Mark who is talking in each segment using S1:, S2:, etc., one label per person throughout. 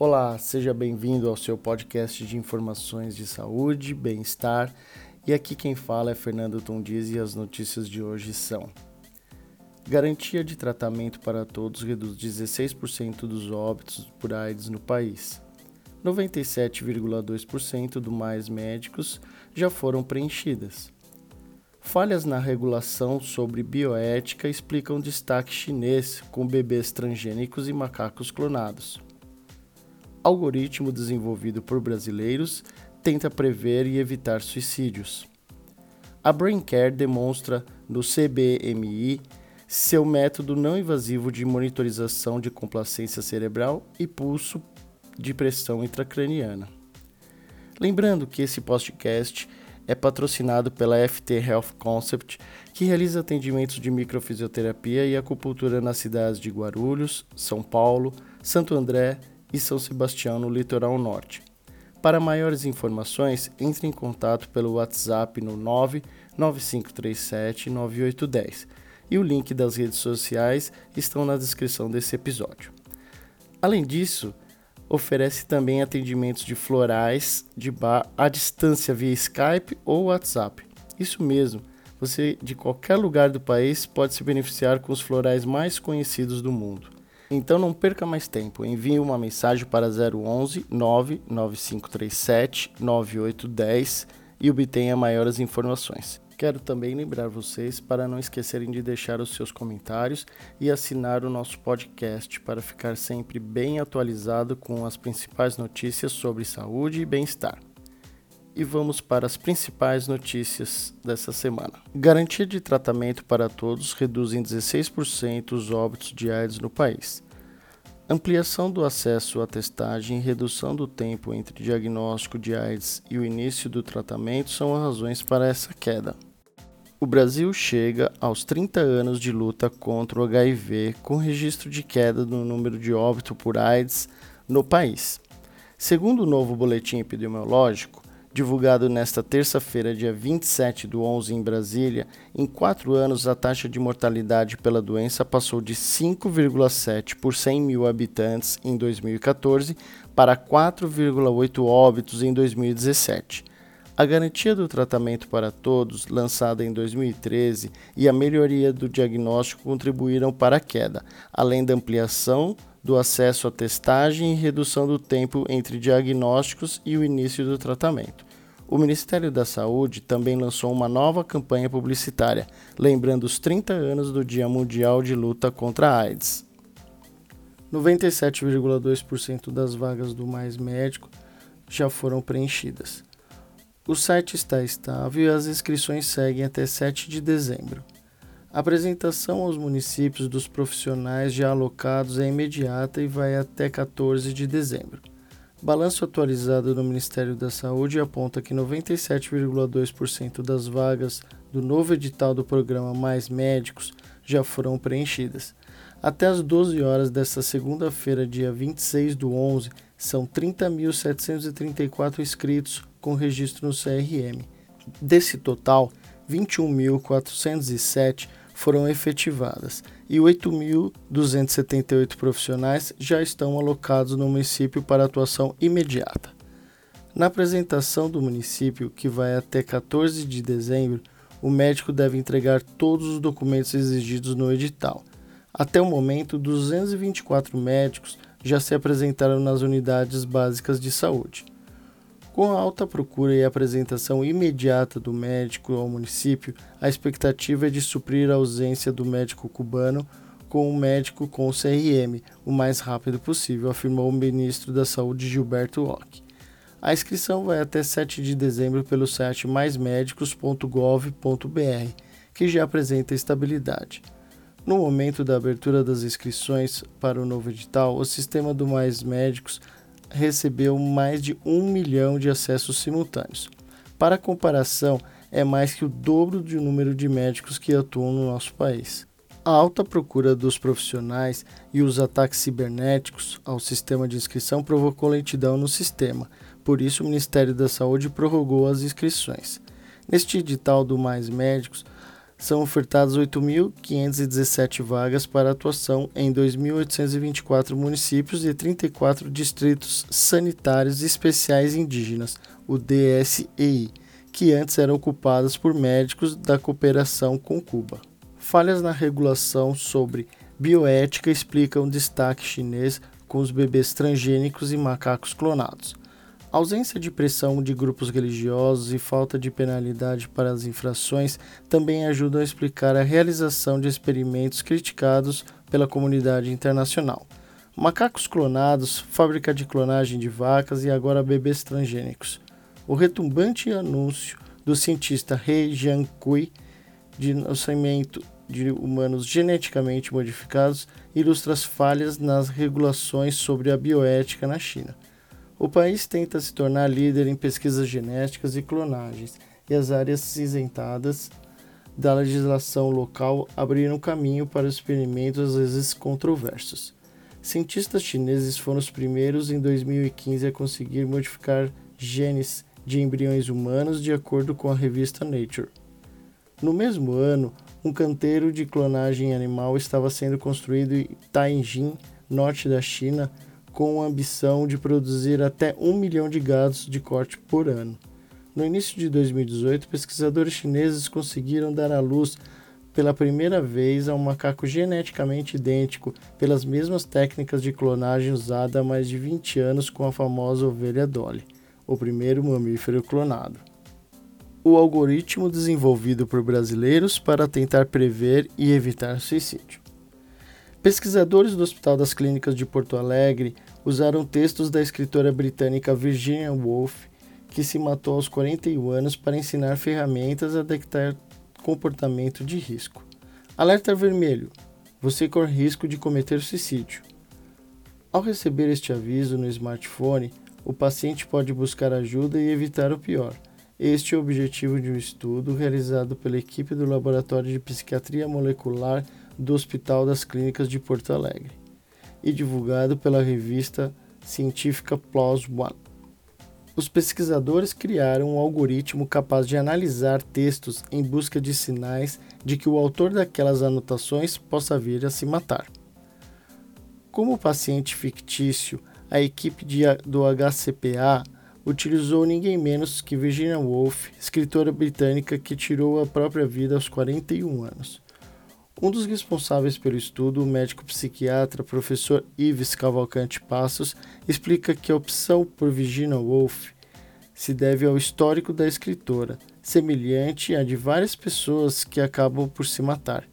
S1: Olá, seja bem-vindo ao seu podcast de informações de saúde, bem-estar. E aqui quem fala é Fernando Tom Dias e as notícias de hoje são: Garantia de tratamento para todos reduz 16% dos óbitos por AIDS no país. 97,2% do mais médicos já foram preenchidas. Falhas na regulação sobre bioética explicam destaque chinês com bebês transgênicos e macacos clonados algoritmo desenvolvido por brasileiros tenta prever e evitar suicídios. A BrainCare demonstra no CBMI seu método não invasivo de monitorização de complacência cerebral e pulso de pressão intracraniana. Lembrando que esse podcast é patrocinado pela FT Health Concept, que realiza atendimentos de microfisioterapia e acupuntura nas cidades de Guarulhos, São Paulo, Santo André e São Sebastião, no litoral norte. Para maiores informações, entre em contato pelo WhatsApp no 99537 9810 e o link das redes sociais estão na descrição desse episódio. Além disso, oferece também atendimentos de florais de bar à distância via Skype ou WhatsApp. Isso mesmo, você de qualquer lugar do país pode se beneficiar com os florais mais conhecidos do mundo. Então não perca mais tempo, envie uma mensagem para 011 99537 9810 e obtenha maiores informações. Quero também lembrar vocês para não esquecerem de deixar os seus comentários e assinar o nosso podcast para ficar sempre bem atualizado com as principais notícias sobre saúde e bem-estar e vamos para as principais notícias dessa semana. Garantia de tratamento para todos reduz em 16% os óbitos de AIDS no país. Ampliação do acesso à testagem e redução do tempo entre diagnóstico de AIDS e o início do tratamento são as razões para essa queda. O Brasil chega aos 30 anos de luta contra o HIV, com registro de queda no número de óbitos por AIDS no país. Segundo o novo boletim epidemiológico, divulgado nesta terça-feira, dia 27 do 11 em Brasília, em quatro anos a taxa de mortalidade pela doença passou de 5,7 por 100 mil habitantes em 2014 para 4,8 óbitos em 2017. A garantia do tratamento para todos, lançada em 2013, e a melhoria do diagnóstico contribuíram para a queda, além da ampliação do acesso à testagem e redução do tempo entre diagnósticos e o início do tratamento. O Ministério da Saúde também lançou uma nova campanha publicitária, lembrando os 30 anos do Dia Mundial de Luta contra a AIDS. 97,2% das vagas do Mais Médico já foram preenchidas. O site está estável e as inscrições seguem até 7 de dezembro. A apresentação aos municípios dos profissionais já alocados é imediata e vai até 14 de dezembro. Balanço atualizado do Ministério da Saúde aponta que 97,2% das vagas do novo edital do programa Mais Médicos já foram preenchidas. Até as 12 horas desta segunda-feira, dia 26 do 11, são 30.734 inscritos com registro no CRM. Desse total, 21.407 foram efetivadas e 8.278 profissionais já estão alocados no município para atuação imediata. Na apresentação do município, que vai até 14 de dezembro, o médico deve entregar todos os documentos exigidos no edital. Até o momento, 224 médicos já se apresentaram nas unidades básicas de saúde. Com a alta procura e apresentação imediata do médico ao município, a expectativa é de suprir a ausência do médico cubano com um médico com o CRM o mais rápido possível, afirmou o ministro da Saúde Gilberto Locke. A inscrição vai até 7 de dezembro pelo site maismedicos.gov.br, que já apresenta estabilidade. No momento da abertura das inscrições para o novo edital, o sistema do Mais Médicos recebeu mais de um milhão de acessos simultâneos. Para comparação, é mais que o dobro do número de médicos que atuam no nosso país. A alta procura dos profissionais e os ataques cibernéticos ao sistema de inscrição provocou lentidão no sistema, por isso o Ministério da Saúde prorrogou as inscrições. Neste edital do Mais Médicos, são ofertadas 8.517 vagas para atuação em 2.824 municípios e 34 distritos sanitários especiais indígenas, o DSEI, que antes eram ocupadas por médicos da cooperação com Cuba. Falhas na regulação sobre bioética explicam o destaque chinês com os bebês transgênicos e macacos clonados. Ausência de pressão de grupos religiosos e falta de penalidade para as infrações também ajudam a explicar a realização de experimentos criticados pela comunidade internacional. Macacos clonados, fábrica de clonagem de vacas e agora bebês transgênicos. O retumbante anúncio do cientista He Jiankui de nascimento de humanos geneticamente modificados ilustra as falhas nas regulações sobre a bioética na China. O país tenta se tornar líder em pesquisas genéticas e clonagens, e as áreas isentadas da legislação local abriram caminho para experimentos às vezes controversos. Cientistas chineses foram os primeiros em 2015 a conseguir modificar genes de embriões humanos de acordo com a revista Nature. No mesmo ano, um canteiro de clonagem animal estava sendo construído em Tianjin, norte da China, com a ambição de produzir até um milhão de gados de corte por ano. No início de 2018, pesquisadores chineses conseguiram dar à luz pela primeira vez a um macaco geneticamente idêntico pelas mesmas técnicas de clonagem usada há mais de 20 anos com a famosa ovelha Dolly, o primeiro mamífero clonado. O algoritmo desenvolvido por brasileiros para tentar prever e evitar suicídio. Pesquisadores do Hospital das Clínicas de Porto Alegre usaram textos da escritora britânica Virginia Woolf, que se matou aos 41 anos, para ensinar ferramentas a detectar comportamento de risco. Alerta vermelho: você corre risco de cometer suicídio. Ao receber este aviso no smartphone, o paciente pode buscar ajuda e evitar o pior. Este é o objetivo de um estudo realizado pela equipe do Laboratório de Psiquiatria Molecular do Hospital das Clínicas de Porto Alegre e divulgado pela revista científica PLOS ONE. Os pesquisadores criaram um algoritmo capaz de analisar textos em busca de sinais de que o autor daquelas anotações possa vir a se matar. Como paciente fictício, a equipe de, do HCPA utilizou ninguém menos que Virginia Woolf, escritora britânica que tirou a própria vida aos 41 anos. Um dos responsáveis pelo estudo, o médico psiquiatra professor Ives Cavalcante Passos, explica que a opção por Virginia Woolf se deve ao histórico da escritora, semelhante à de várias pessoas que acabam por se matar.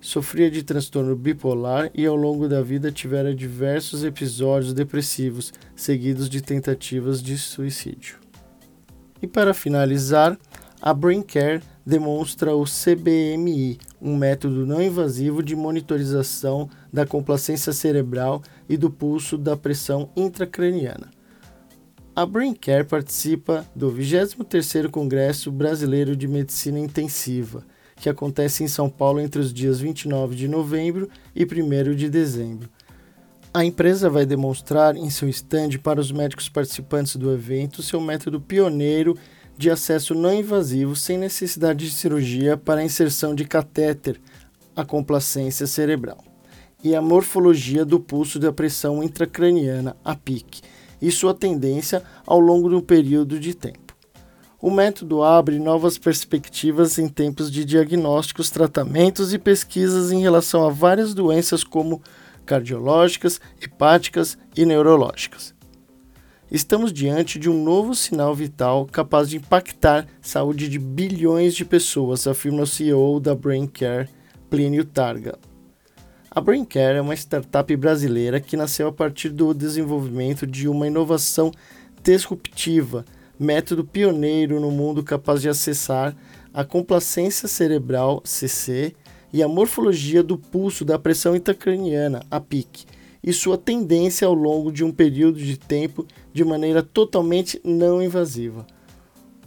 S1: Sofria de transtorno bipolar e ao longo da vida tivera diversos episódios depressivos, seguidos de tentativas de suicídio. E para finalizar, a Brain Care demonstra o CBMI, um método não invasivo de monitorização da complacência cerebral e do pulso da pressão intracraniana. A BrainCare participa do 23º Congresso Brasileiro de Medicina Intensiva, que acontece em São Paulo entre os dias 29 de novembro e 1 de dezembro. A empresa vai demonstrar em seu estande para os médicos participantes do evento seu método pioneiro de acesso não invasivo sem necessidade de cirurgia para inserção de catéter à complacência cerebral e a morfologia do pulso da pressão intracraniana, a PIC, e sua tendência ao longo de um período de tempo. O método abre novas perspectivas em tempos de diagnósticos, tratamentos e pesquisas em relação a várias doenças como cardiológicas, hepáticas e neurológicas. Estamos diante de um novo sinal vital capaz de impactar a saúde de bilhões de pessoas, afirma o CEO da BrainCare, Plínio Targa. A BrainCare é uma startup brasileira que nasceu a partir do desenvolvimento de uma inovação disruptiva, método pioneiro no mundo capaz de acessar a complacência cerebral CC e a morfologia do pulso da pressão intracraniana, a PIC, e sua tendência ao longo de um período de tempo de maneira totalmente não invasiva.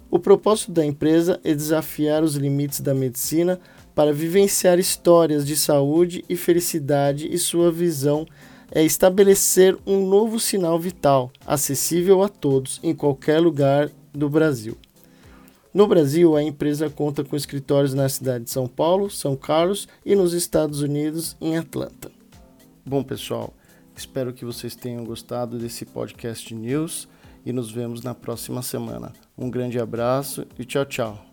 S1: O propósito da empresa é desafiar os limites da medicina para vivenciar histórias de saúde e felicidade, e sua visão é estabelecer um novo sinal vital, acessível a todos em qualquer lugar do Brasil. No Brasil, a empresa conta com escritórios na cidade de São Paulo, São Carlos e nos Estados Unidos, em Atlanta. Bom, pessoal, espero que vocês tenham gostado desse podcast news e nos vemos na próxima semana. Um grande abraço e tchau, tchau.